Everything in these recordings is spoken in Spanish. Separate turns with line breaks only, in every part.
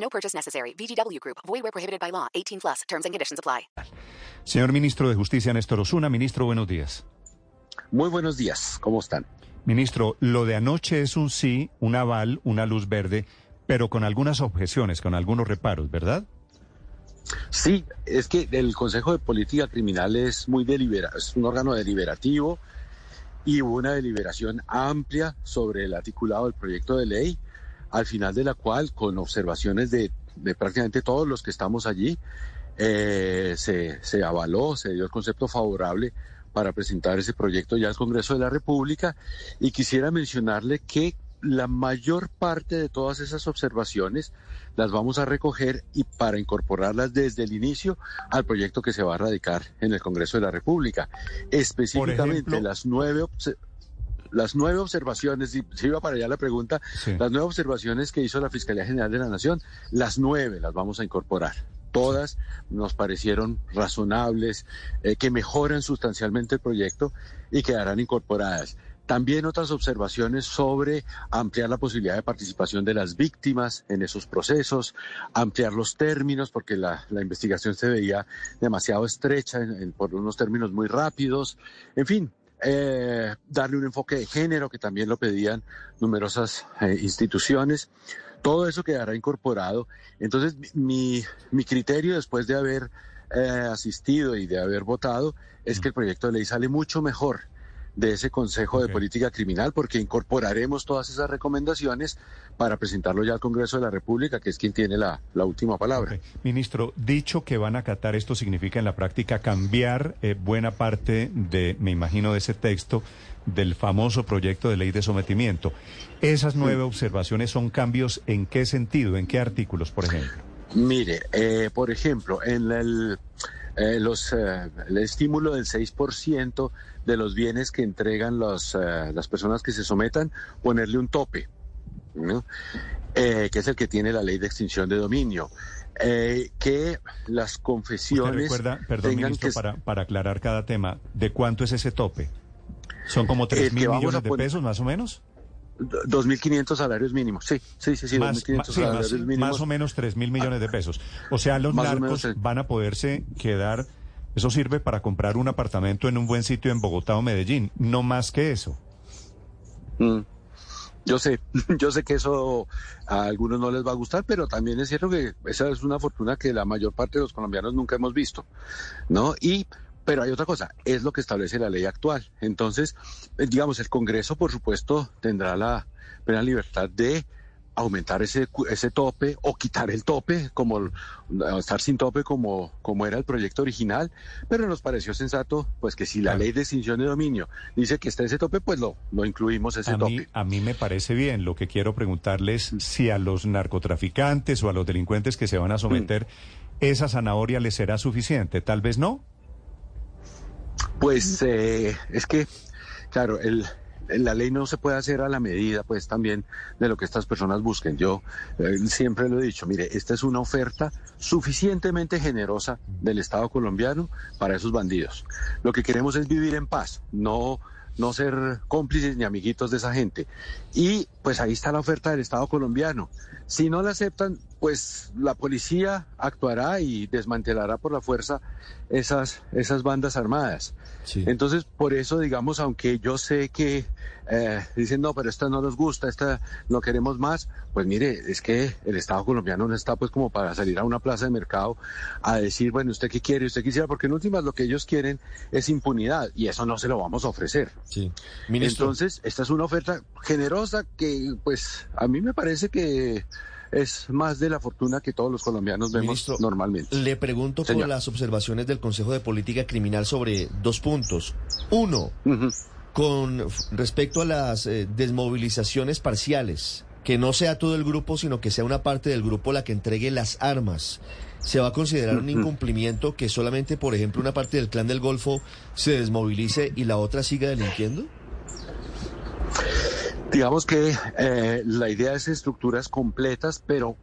No purchase necessary. VGW Group. Void where prohibited by law. 18 plus. Terms and conditions apply.
Señor Ministro de Justicia Néstor Osuna, ministro, buenos días.
Muy buenos días, ¿cómo están?
Ministro, lo de anoche es un sí, un aval, una luz verde, pero con algunas objeciones, con algunos reparos, ¿verdad?
Sí, es que el Consejo de Política Criminal es muy delibera, es un órgano deliberativo y hubo una deliberación amplia sobre el articulado del proyecto de ley, al final de la cual, con observaciones de, de prácticamente todos los que estamos allí, eh, se, se avaló, se dio el concepto favorable para presentar ese proyecto ya al Congreso de la República y quisiera mencionarle que la mayor parte de todas esas observaciones las vamos a recoger y para incorporarlas desde el inicio al proyecto que se va a radicar en el Congreso de la República. Específicamente
ejemplo,
las nueve las nueve observaciones, si, si, iba para allá la pregunta,
Sí.
las nueve observaciones que hizo la Fiscalía General de la Nación, las nueve las vamos a incorporar. Todas nos parecieron razonables, eh, que mejoran sustancialmente el proyecto y quedarán incorporadas. También otras observaciones sobre ampliar la posibilidad de participación de las víctimas en esos procesos, ampliar los términos, porque la, la investigación se veía demasiado estrecha en- en- por unos términos muy rápidos. En fin, eh, darle un enfoque de género, que también lo pedían numerosas eh, instituciones. Todo eso quedará incorporado. Entonces, mi, mi criterio después de haber eh, asistido y de haber votado es que el proyecto de ley sale mucho mejor de ese Consejo de Política Criminal porque incorporaremos todas esas recomendaciones para presentarlo ya al Congreso de la República, que es quien tiene la, la última palabra.
Ministro, dicho que van a acatar, esto significa en la práctica cambiar eh, buena parte de, me imagino, de ese texto del famoso proyecto de ley de sometimiento. Esas nueve observaciones son cambios en qué sentido, en qué artículos, por ejemplo.
Mire, eh, por ejemplo, en el, eh, los, eh, el estímulo del 6% de los bienes que entregan los, eh, las personas que se sometan, ponerle un tope, ¿no? Que es el que tiene la ley de extinción de dominio. Que las confesiones
recuerda, perdón,
tengan
ministro,
que...
para, para aclarar cada tema, ¿de cuánto es ese tope? ¿Son como
El
tres
que
mil
vamos
millones de
poner-
pesos, más o menos?
2.500 salarios mínimos, sí, sí, sí, sí,
más,
2.500
ma- sí,
salarios
más-
mínimos.
más o menos tres mil millones de pesos. O sea, los
Más
narcos
menos,
van a poderse quedar, eso sirve para comprar un apartamento en un buen sitio en Bogotá o Medellín, no más que eso.
Mm. Yo sé, yo sé que eso a algunos no les va a gustar, pero también es cierto que esa es una fortuna que la mayor parte de los colombianos nunca hemos visto, ¿no? Y, pero hay otra cosa, es lo que establece la ley actual. Entonces, eh, digamos, el Congreso, por supuesto, tendrá la plena libertad de aumentar ese, ese tope o quitar el tope, como estar sin tope como, como era el proyecto original, pero nos pareció sensato, pues que si la ley de extinción de dominio dice que está ese tope, pues lo, lo incluimos ese
A mí,
tope.
a mí me parece bien. Lo que quiero preguntarles si a los narcotraficantes o a los delincuentes que se van a someter, esa zanahoria les será suficiente. Tal vez no.
Pues eh, es que, claro, el, la ley no se puede hacer a la medida, pues también de lo que estas personas busquen. Yo eh, siempre lo he dicho, mire, esta es una oferta suficientemente generosa del Estado colombiano para esos bandidos. Lo que queremos es vivir en paz, no no ser cómplices ni amiguitos de esa gente. Y pues ahí está la oferta del Estado colombiano. Si no la aceptan, pues la policía actuará y desmantelará por la fuerza esas, esas bandas armadas. Entonces, por eso, digamos, aunque yo sé que eh, dicen, no, pero esta no nos gusta, esta no queremos más, pues mire, es que el Estado colombiano no está pues como para salir a una plaza de mercado a decir, bueno, ¿usted qué quiere? ¿Usted quisiera? Porque en últimas lo que ellos quieren es impunidad y eso no se lo vamos a ofrecer.
Sí. Ministro,
Entonces, esta es una oferta generosa que, pues, a mí me parece que es más de la fortuna que todos los colombianos vemos
Ministro,
normalmente.
le pregunto por
Señor.
las observaciones del Consejo de Política Criminal sobre dos puntos. Uno, con respecto a las eh, desmovilizaciones parciales que no sea todo el grupo, sino que sea una parte del grupo la que entregue las armas. ¿Se va a considerar un incumplimiento que solamente, por ejemplo, una parte del clan del Golfo se desmovilice y la otra siga delinquiendo?
Digamos que eh, la idea es estructuras completas, pero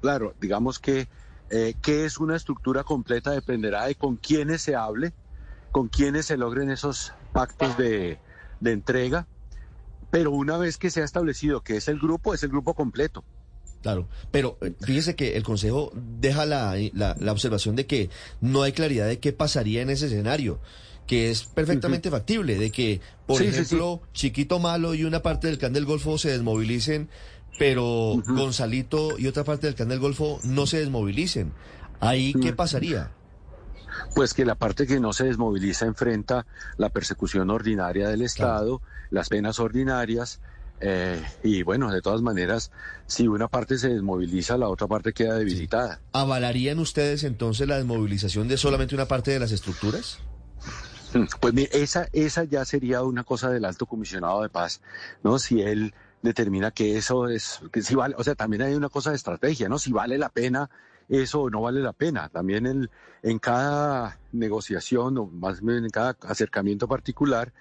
claro, digamos que eh, qué es una estructura completa dependerá de con quiénes se hable, con quiénes se logren esos pactos de, de entrega, pero una vez que se ha establecido que es el grupo, es el grupo completo.
Claro, pero eh, fíjese que el Consejo deja la, la, la observación de que no hay claridad de qué pasaría en ese escenario que es perfectamente factible, de que, por
Sí, sí,
ejemplo, Chiquito Malo y una parte del Clan del Golfo se desmovilicen, pero Gonzalito y otra parte del Clan del Golfo no se desmovilicen. ¿Ahí qué pasaría?
Pues que la parte que no se desmoviliza enfrenta la persecución ordinaria del Estado, las penas ordinarias, eh, y bueno, de todas maneras, si una parte se desmoviliza, la otra parte queda debilitada.
¿Avalarían ustedes entonces la desmovilización de solamente una parte de las estructuras?
Pues mire, esa, esa ya sería una cosa del alto comisionado de paz, ¿no? Si él determina que eso es, que si vale, o sea, también hay una cosa de estrategia, ¿no? Si vale la pena eso o no vale la pena. También el, en cada negociación o más bien en cada acercamiento particular,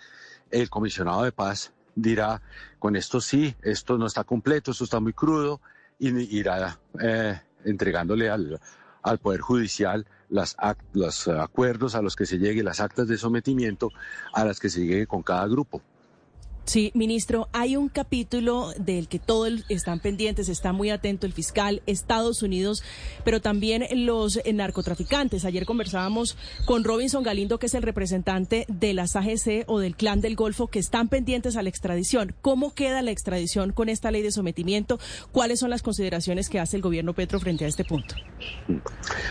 el comisionado de paz dirá, con esto sí, esto no está completo, esto está muy crudo, y irá eh, entregándole al, al Poder Judicial las act- los acuerdos a los que se llegue, las actas de sometimiento a las que se llegue con cada grupo.
Sí, ministro, hay un capítulo del que todos están pendientes, está muy atento el fiscal, Estados Unidos, pero también los narcotraficantes. Ayer conversábamos con Robinson Galindo, que es el representante de las AGC o del Clan del Golfo, que están pendientes a la extradición. ¿Cómo queda la extradición con esta ley de sometimiento? ¿Cuáles son las consideraciones que hace el gobierno Petro frente a este punto?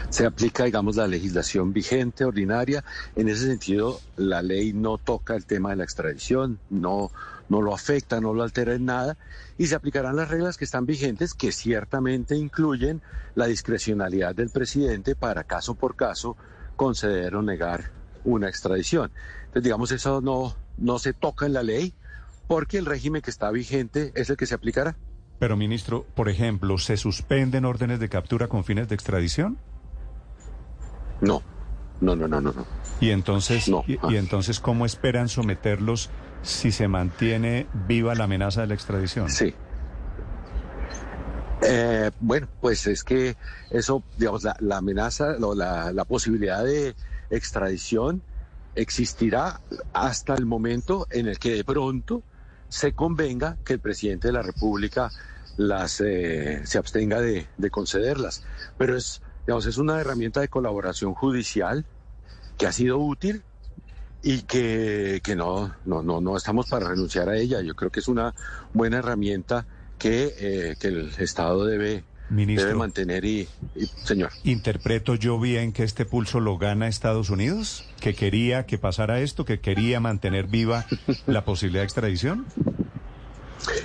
Se aplica, digamos, la legislación vigente, ordinaria. En ese sentido, la ley no toca el tema de la extradición, no, no lo afecta, no lo altera en nada, y se aplicarán las reglas que están vigentes, que ciertamente incluyen la discrecionalidad del presidente para caso por caso conceder o negar una extradición. Entonces, digamos, eso no, no se toca en la ley, porque el régimen que está vigente es el que se aplicará.
Pero, ministro, por ejemplo, ¿se suspenden órdenes de captura con fines de extradición?
No, no, no, no, no. no.
Y entonces,
No.
y, y entonces ¿cómo esperan someterlos si se mantiene viva la amenaza de la extradición?
Sí. Eh, bueno, pues es que eso, digamos, la, amenaza la posibilidad de extradición existirá hasta el momento en el que de pronto se convenga que el presidente de la República las eh, se abstenga de, de concederlas. Pero es, digamos, es una herramienta de colaboración judicial que ha sido útil y que, que no, no, no, no estamos para renunciar a ella. Yo creo que es una buena herramienta que, eh, que el Estado debe,
Ministro.
debe mantener y, y- señor.
¿Interpreto yo bien que este pulso lo gana Estados Unidos? ¿Que quería que pasara esto? ¿Que quería mantener viva la posibilidad de extradición?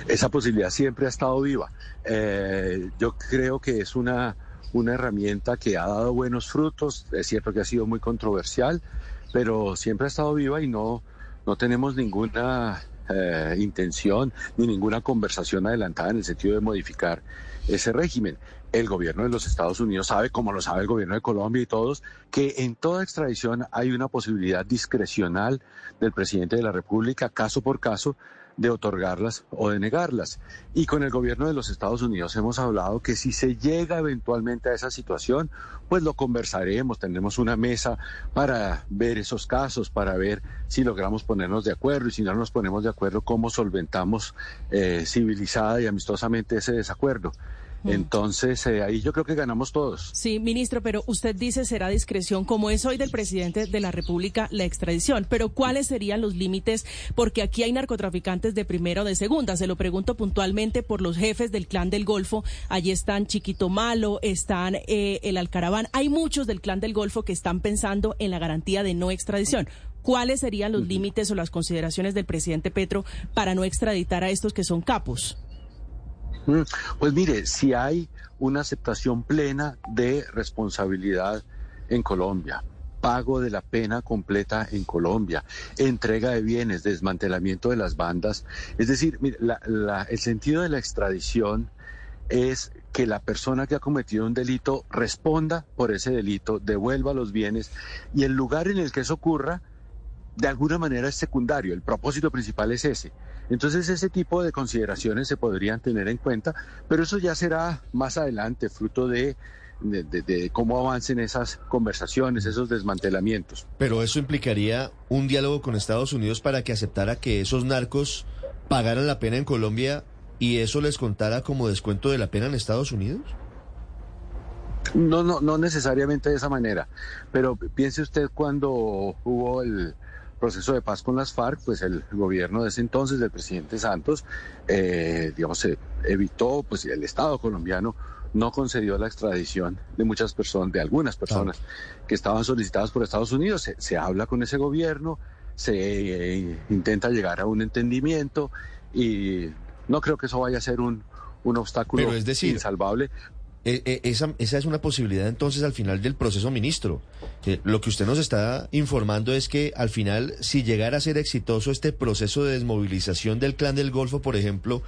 Esa posibilidad siempre ha estado viva. Eh, yo creo que es una, una herramienta que ha dado buenos frutos. Es cierto que ha sido muy controversial, pero siempre ha estado viva y no, no tenemos ninguna eh, intención ni ninguna conversación adelantada en el sentido de modificar ese régimen. El gobierno de los Estados Unidos sabe, como lo sabe el gobierno de Colombia y todos, que en toda extradición hay una posibilidad discrecional del presidente de la República, caso por caso, de otorgarlas o de negarlas. Y con el gobierno de los Estados Unidos hemos hablado que si se llega eventualmente a esa situación, pues lo conversaremos, tendremos una mesa para ver esos casos, para ver si logramos ponernos de acuerdo y si no nos ponemos de acuerdo, cómo solventamos eh, civilizada y amistosamente ese desacuerdo. Entonces, eh, ahí yo creo que ganamos todos.
Sí, ministro, pero usted dice será discreción, como es hoy del presidente de la República la extradición. Pero ¿cuáles serían los límites? Porque aquí hay narcotraficantes de primera o de segunda. Se lo pregunto puntualmente por los jefes del clan del Golfo. Allí están Chiquito Malo, están eh, el Alcaraván. Hay muchos del clan del Golfo que están pensando en la garantía de no extradición. ¿Cuáles serían los límites o las consideraciones del presidente Petro para no extraditar a estos que son capos?
Pues mire, si hay una aceptación plena de responsabilidad en Colombia, pago de la pena completa en Colombia, entrega de bienes, desmantelamiento de las bandas. Es decir, el sentido de la extradición es que la persona que ha cometido un delito responda por ese delito, devuelva los bienes y el lugar en el que eso ocurra de alguna manera es secundario, el propósito principal es ese. Entonces ese tipo de consideraciones se podrían tener en cuenta, pero eso ya será más adelante, fruto de, de, cómo avancen esas conversaciones, esos desmantelamientos.
Pero eso implicaría un diálogo con Estados Unidos para que aceptara que esos narcos pagaran la pena en Colombia y eso les contara como descuento de la pena en Estados Unidos.
No, no, no necesariamente de esa manera, pero piense usted cuando hubo el, proceso de paz con las FARC, pues el gobierno de ese entonces del presidente Santos, eh, digamos, se evitó, pues el Estado colombiano no concedió la extradición de muchas personas, de algunas personas que estaban solicitadas por Estados Unidos. Se, habla con ese gobierno, se eh, intenta llegar a un entendimiento y no creo que eso vaya a ser un, un obstáculo es decir, insalvable.
Eh, eh, esa, esa, es una posibilidad entonces al final del proceso, ministro. Eh, lo que usted nos está informando es que al final, si llegara a ser exitoso este proceso de desmovilización del clan del Golfo, por ejemplo,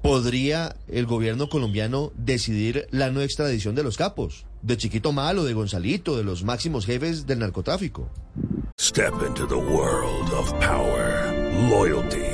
¿podría el gobierno colombiano decidir la no extradición de los capos? De Chiquito Malo, de Gonzalito, de los máximos jefes del narcotráfico.
Step into the world of power, loyalty.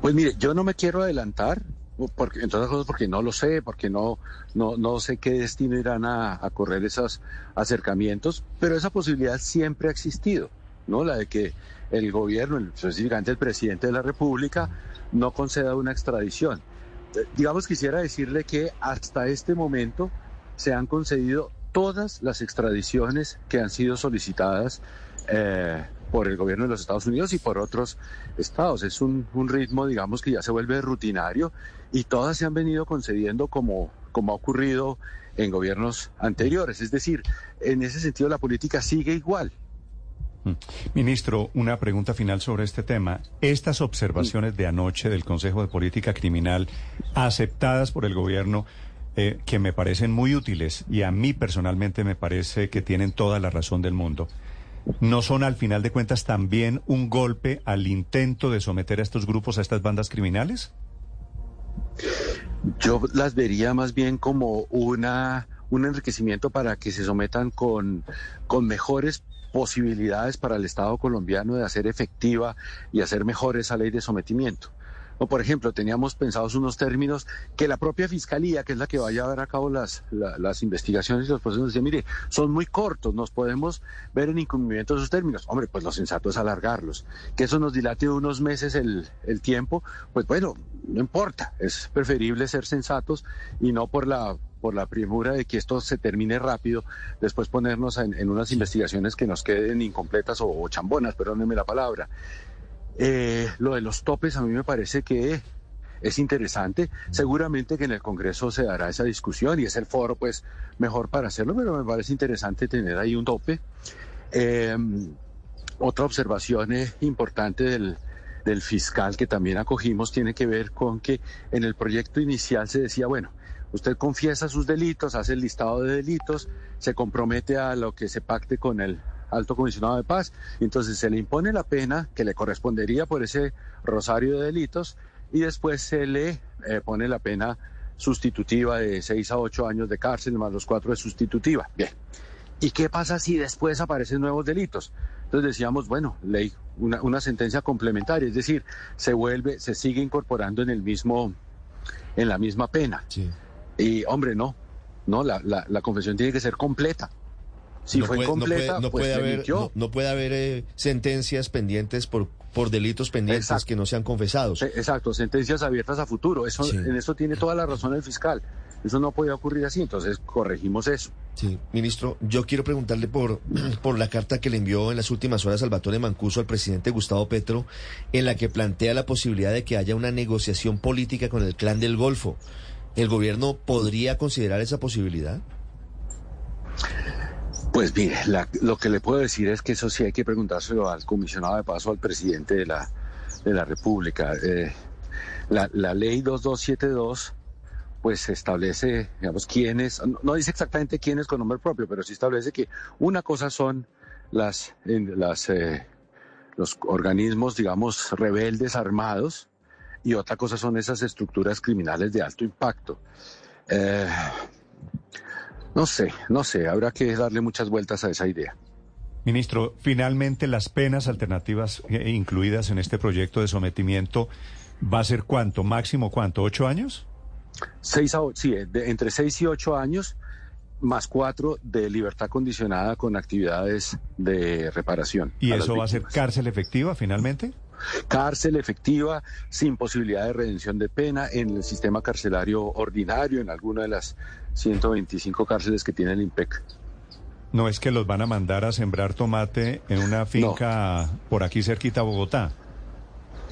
Pues mire, yo no me quiero adelantar, porque, entre otras cosas porque no lo sé, porque no, no, no sé qué destino irán a, a correr esos acercamientos, pero esa posibilidad siempre ha existido, ¿no? La de que el gobierno, específicamente el presidente de la República, no conceda una extradición. Eh, digamos, quisiera decirle que hasta este momento se han concedido todas las extradiciones que han sido solicitadas eh, por el gobierno de los Estados Unidos y por otros estados. Es un, ritmo, digamos, que ya se vuelve rutinario y todas se han venido concediendo como, como ha ocurrido en gobiernos anteriores. Es decir, en ese sentido la política sigue igual.
Mm. Ministro, una pregunta final sobre este tema. Estas observaciones de anoche del Consejo de Política Criminal, aceptadas por el gobierno, eh, que me parecen muy útiles y a mí personalmente me parece que tienen toda la razón del mundo. ¿No son al final de cuentas también un golpe al intento de someter a estos grupos, a estas bandas criminales?
Yo las vería más bien como una, un enriquecimiento para que se sometan con, con mejores posibilidades para el Estado colombiano de hacer efectiva y hacer mejor esa ley de sometimiento. O, por ejemplo, teníamos pensados unos términos que la propia fiscalía, que es la que va a llevar a cabo las, las investigaciones y los procesos, decía, mire, son muy cortos, nos podemos ver en incumplimiento de esos términos. Hombre, pues lo sensato es alargarlos. Que eso nos dilate unos meses el, el tiempo, pues bueno, no importa, es preferible ser sensatos y no por la por la premura de que esto se termine rápido, después ponernos en, unas investigaciones que nos queden incompletas o, o chambonas, perdónenme la palabra. Eh, lo de los topes a mí me parece que es interesante. Seguramente que en el Congreso se dará esa discusión y es el foro pues mejor para hacerlo, pero me parece interesante tener ahí un tope. Eh, otra observación eh, importante del, del fiscal que también acogimos tiene que ver con que en el proyecto inicial se decía, bueno, usted confiesa sus delitos, hace el listado de delitos, se compromete a lo que se pacte con el alto comisionado de paz. Entonces se le impone la pena que le correspondería por ese rosario de delitos y después se le eh, pone la pena sustitutiva de seis a ocho años de cárcel más los cuatro de sustitutiva. Bien. ¿Y qué pasa si después aparecen nuevos delitos? Entonces decíamos, bueno, ley, una, una sentencia complementaria, es decir, se vuelve, se sigue incorporando en el mismo, en la misma pena. Y hombre, no, no, la, la, la confesión tiene que ser completa. Si
no
fue
puede, no puede,
pues
haber, no, puede haber eh, sentencias pendientes por, por delitos pendientes que no sean confesados.
Exacto, sentencias abiertas a futuro. Eso, En eso tiene toda la razón el fiscal. Eso no puede ocurrir así, entonces corregimos eso.
Sí, ministro, yo quiero preguntarle por, por la carta que le envió en las últimas horas Salvatore Mancuso al presidente Gustavo Petro, en la que plantea la posibilidad de que haya una negociación política con el clan del Golfo. ¿El gobierno podría considerar esa posibilidad?
Pues mire, la- lo que le puedo decir es que eso sí hay que preguntárselo al comisionado de paso, al presidente de la, de la República. Eh, la, ley 2272 pues establece, digamos, quiénes, no, no dice exactamente quiénes con nombre propio, pero sí establece que una cosa son las eh, los organismos, digamos, rebeldes armados y otra cosa son esas estructuras criminales de alto impacto. Eh, no sé, no sé, habrá que darle muchas vueltas a esa idea.
Ministro, finalmente las penas alternativas eh, incluidas en este proyecto de sometimiento va a ser cuánto, máximo cuánto, ocho años?
Seis a, sí, de- entre seis y ocho años, más cuatro de libertad condicionada con actividades de reparación.
¿Y eso va a ser cárcel efectiva finalmente?
Cárcel efectiva, sin posibilidad de redención de pena en el sistema carcelario ordinario, en alguna de las 125 cárceles que tiene el IMPEC.
No es que los van a mandar a sembrar tomate en una finca por aquí cerquita a Bogotá.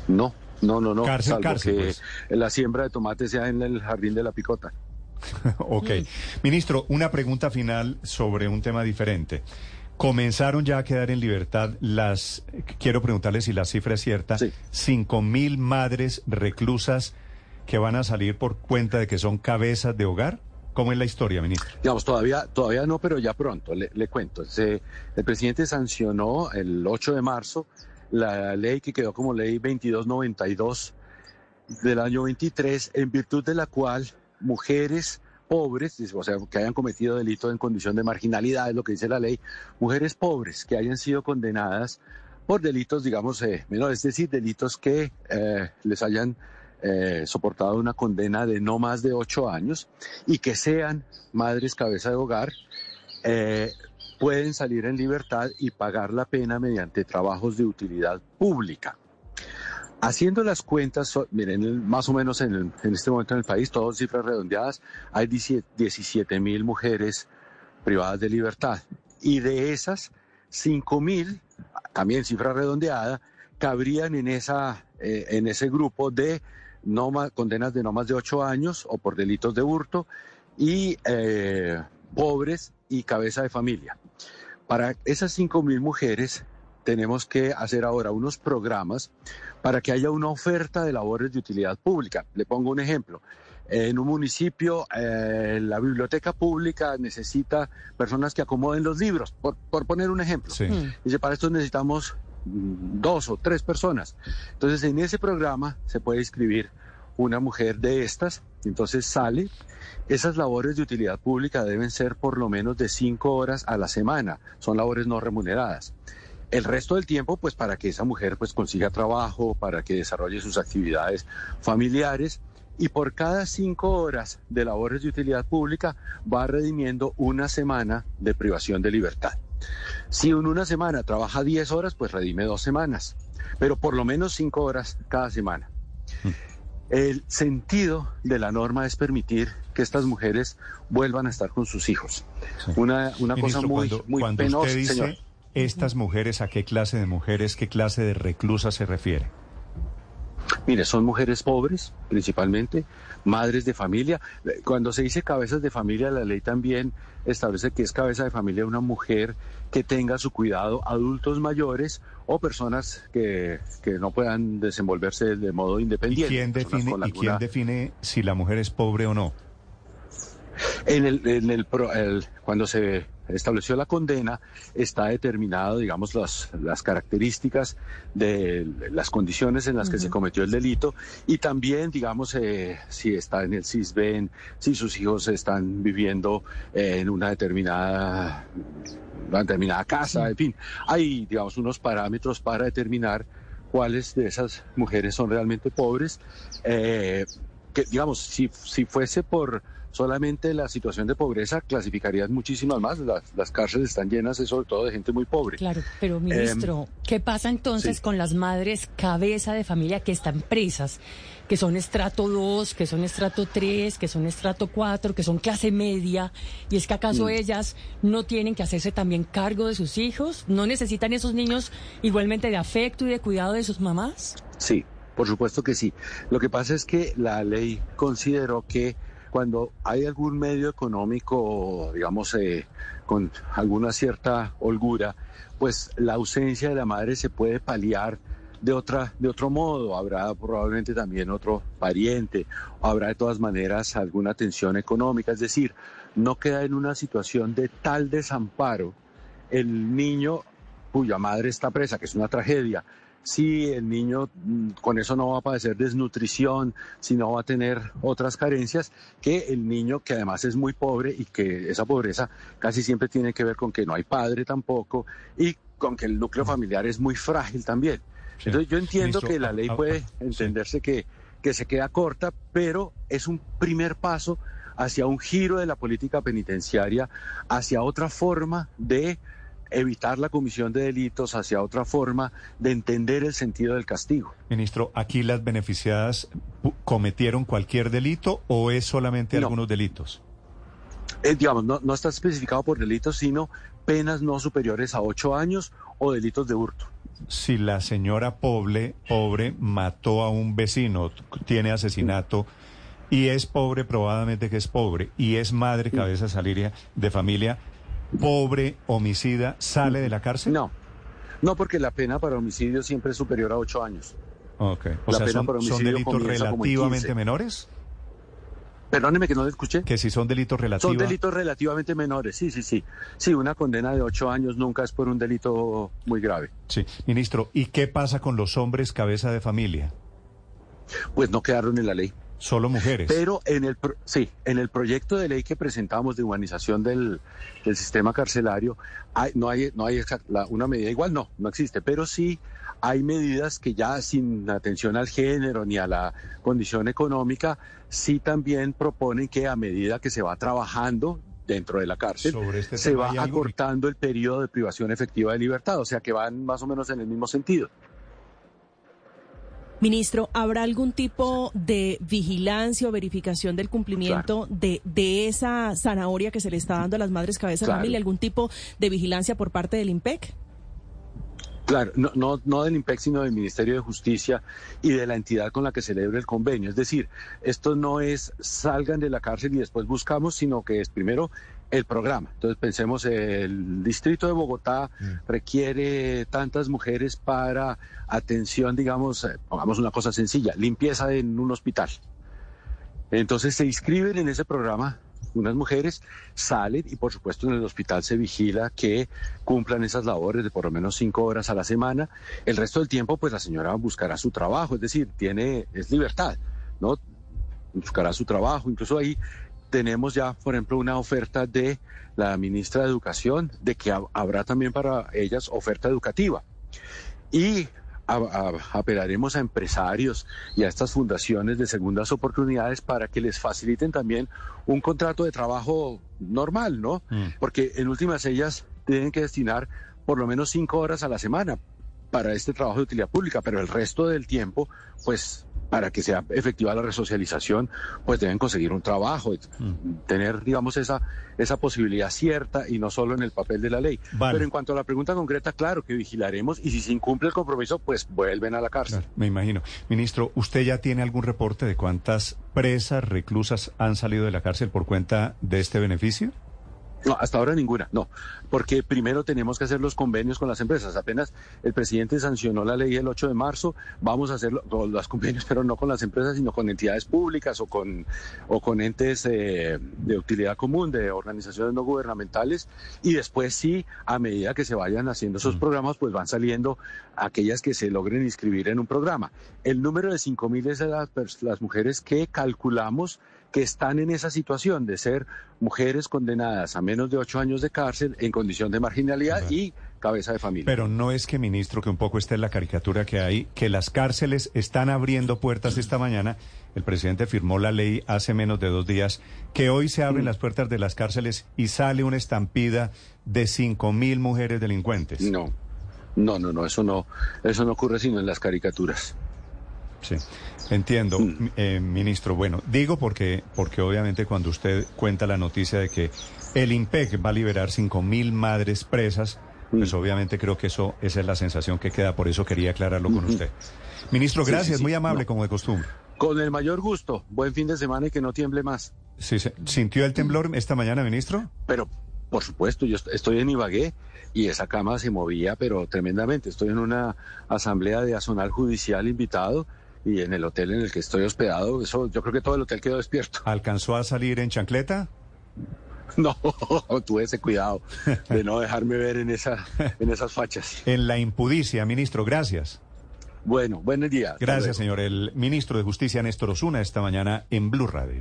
No, no, no, no.
Cárcel,
salvo
cárcel,
que
pues.
la siembra de tomate sea en el jardín de la picota.
ok. Ministro, una pregunta final sobre un tema diferente. Comenzaron ya a quedar en libertad las, quiero preguntarle si la cifra es cierta,
Sí.
cinco mil madres reclusas que van a salir por cuenta de que son cabezas de hogar. ¿Cómo es la historia, ministro?
Digamos, todavía, todavía no, pero ya pronto, le, le cuento. Se- el presidente sancionó el 8 de marzo la ley que quedó como ley 2292 del año 23, en virtud de la cual mujeres pobres, o sea, que hayan cometido delito en condición de marginalidad, es lo que dice la ley, mujeres pobres que hayan sido condenadas por delitos, digamos, eh, menores, es decir, delitos que eh, les hayan eh, soportado una condena de no más de ocho años y que sean madres cabeza de hogar, eh, pueden salir en libertad y pagar la pena mediante trabajos de utilidad pública. Haciendo las cuentas, miren, más o menos en, este momento en el país, todas cifras redondeadas, hay 17 mil mujeres privadas de libertad. Y de esas, 5 mil, también cifra redondeada, cabrían en, esa, eh, en ese grupo de no ma- condenas de no más de 8 años o por delitos de hurto y eh, pobres y cabeza de familia. Para esas 5 mil mujeres tenemos que hacer ahora unos programas para que haya una oferta de labores de utilidad pública. Le pongo un ejemplo. En un municipio, eh, la biblioteca pública necesita personas que acomoden los libros, por, por poner un ejemplo.
Sí.
Dice, para esto necesitamos mm, dos o tres personas. Entonces, en ese programa se puede inscribir una mujer de estas, entonces sale. Esas labores de utilidad pública deben ser por lo menos de cinco horas a la semana. Son labores no remuneradas. El resto del tiempo, pues para que esa mujer pues consiga trabajo, para que desarrolle sus actividades familiares y por cada cinco horas de labores de utilidad pública va redimiendo una semana de privación de libertad. Si en una semana trabaja 10 horas, pues redime dos semanas, pero por lo menos cinco horas cada semana. El sentido de la norma es permitir que estas mujeres vuelvan a estar con sus hijos. Una, una cosa muy,
cuando,
muy
cuando
penosa,
usted dice
señor.
Estas mujeres, ¿a qué clase de mujeres, qué clase de reclusas se refiere?
Mire, son mujeres pobres, principalmente, madres de familia. Eh, Cuando se dice cabezas de familia, la ley también establece que es cabeza de familia una mujer que tenga a su cuidado adultos mayores o personas que, que no puedan desenvolverse de modo
¿Y
independiente.
quién
personas
define, y quién define si la mujer es pobre o no?
En el, en el, pro- el- cuando se estableció la condena, está determinado, digamos, las, las características de las condiciones en las que se cometió el delito y también, digamos, eh, si está en el CISBEN, si sus hijos están viviendo eh, en una determinada, una determinada casa, en fin. Hay, digamos, unos parámetros para determinar cuáles de esas mujeres son realmente pobres. Eh, que digamos, si, si fuese por solamente la situación de pobreza, clasificarían muchísimas más. Las, las cárceles están llenas, sobre todo, de gente muy pobre.
Claro, pero ministro, ¿qué pasa entonces
sí.
con las madres cabeza de familia que están presas? Que son estrato 2, que son estrato 3, que son estrato 4, que son clase media. ¿Y es que acaso ellas no tienen que hacerse también cargo de sus hijos? ¿No necesitan esos niños igualmente de afecto y de cuidado de sus mamás?
Sí, por supuesto que sí. Lo que pasa es que la ley consideró que cuando hay algún medio económico, digamos, eh, con alguna cierta holgura, pues la ausencia de la madre se puede paliar de otra de otro modo. Habrá probablemente también otro pariente. Habrá de todas maneras alguna tensión económica. Es decir no queda en una situación de tal desamparo el niño cuya madre está presa que es una tragedia si el niño mm, con eso no va a padecer desnutrición, si no va a tener otras carencias, que el niño que además es muy pobre y que esa pobreza casi siempre tiene que ver con que no hay padre tampoco y con que el núcleo familiar es muy frágil también.
Sí.
Entonces yo entiendo que la ley
ah,
puede
ah, sí.
entenderse que, que se queda corta, pero es un primer paso hacia un giro de la política penitenciaria, hacia otra forma de evitar la comisión de delitos, hacia otra forma de entender el sentido del castigo.
Ministro, ¿aquí las beneficiadas cometieron cualquier delito o es solamente
No.
algunos delitos?
Eh, digamos, no, no está especificado por delitos, sino penas no superiores a ocho años o delitos de hurto.
Si la señora pobre, pobre mató a un vecino, tiene asesinato y es pobre, probablemente que es pobre, y es madre, cabeza de familia, de familia, pobre, homicida, ¿sale de la cárcel?
No, no porque la pena para homicidio siempre es superior a ocho años.
Ok. O
La
sea,
pena
son, son delitos relativamente
15.
menores.
Perdóneme que no le escuché.
Que si son delitos
Son
relativos.
delitos relativamente menores, sí, sí, sí. Sí, una condena de ocho años nunca es por un delito muy grave.
Sí. Ministro, ¿y qué pasa con los hombres cabeza de familia?
Pues no quedaron en la ley.
Solo mujeres.
Pero en el, pro- sí, en el proyecto de ley que presentamos de humanización del, del sistema carcelario, hay- no hay, no hay la- una medida igual, no, no existe, pero sí hay medidas que ya sin atención al género ni a la condición económica, sí también proponen que a medida que se va trabajando dentro de la cárcel,
Sobre este
se va acortando el periodo de privación efectiva de libertad, o sea que van más o menos en el mismo sentido.
Ministro, ¿habrá algún tipo de vigilancia o verificación del cumplimiento de, de esa zanahoria que se le está dando a las madres cabeza de familia? ¿Algún tipo de vigilancia por parte del IMPEC?
Claro, no, no, no del IMPEC, sino del Ministerio de Justicia y de la entidad con la que celebre el convenio. Es decir, esto no es salgan de la cárcel y después buscamos, sino que es primero el programa. Entonces pensemos, el distrito de Bogotá requiere tantas mujeres para atención, digamos, eh, pongamos una cosa sencilla, limpieza en un hospital. Entonces se inscriben en ese programa unas mujeres, salen y por supuesto en el hospital se vigila que cumplan esas labores de por lo menos cinco horas a la semana. El resto del tiempo pues la señora buscará su trabajo, es decir, tiene, es libertad, ¿no? Buscará su trabajo. Incluso ahí tenemos ya, por ejemplo, una oferta de la ministra de Educación de que ha- habrá también para ellas oferta educativa. Y a- a- apelaremos a empresarios y a estas fundaciones de segundas oportunidades para que les faciliten también un contrato de trabajo normal, ¿no?
Mm.
Porque en últimas ellas tienen que destinar por lo menos cinco horas a la semana para este trabajo de utilidad pública, pero el resto del tiempo, pues para que sea efectiva la resocialización, pues deben conseguir un trabajo, tener, digamos, esa, esa posibilidad cierta y no solo en el papel de la ley.
Vale.
Pero en cuanto a la pregunta concreta, claro que vigilaremos y si se incumple el compromiso, pues vuelven a la cárcel.
Claro, me imagino. Ministro, ¿usted ya tiene algún reporte de cuántas presas, reclusas han salido de la cárcel por cuenta de este beneficio?
No, hasta ahora ninguna, no, porque primero tenemos que hacer los convenios con las empresas. Apenas el presidente sancionó la ley el 8 de marzo, vamos a hacer con los convenios, pero no con las empresas, sino con entidades públicas o con, o con entes eh, de utilidad común, de organizaciones no gubernamentales, y después sí, a medida que se vayan haciendo esos programas, pues van saliendo aquellas que se logren inscribir en un programa. El número de 5.000 es de las mujeres que calculamos que están en esa situación de ser mujeres condenadas a menos de ocho años de cárcel en condición de marginalidad y cabeza de familia.
Pero no es que, ministro, que un poco esté en la caricatura que hay, que las cárceles están abriendo puertas esta mañana. El presidente firmó la ley hace menos de dos días, que hoy se abren las puertas de las cárceles y sale una estampida de cinco mil mujeres delincuentes.
No, no, no, no, eso no, eso no ocurre sino en las caricaturas.
Sí, entiendo, eh, ministro. Bueno, digo porque, porque obviamente cuando usted cuenta la noticia de que el IMPEC va a liberar cinco mil madres presas, pues obviamente creo que eso, esa es la sensación que queda, por eso quería aclararlo con usted. Ministro, gracias,
sí, sí.
muy amable
No.
como de costumbre.
Con el mayor gusto. Buen fin de semana y que no tiemble más.
Sí, ¿Sintió el temblor esta mañana, ministro?
Pero, por supuesto, yo est- estoy en Ibagué y esa cama se movía, pero tremendamente. Estoy en una asamblea de azonal judicial invitado y en el hotel en el que estoy hospedado, eso, yo creo que todo el hotel quedó despierto.
¿Alcanzó a salir en chancleta?
No, tuve ese cuidado de no dejarme ver en, esa, en esas fachas.
En la impudicia, ministro, gracias.
Bueno, buenos días. Hasta
Gracias, señor. El ministro de Justicia, Néstor Osuna, esta mañana en Blue Radio.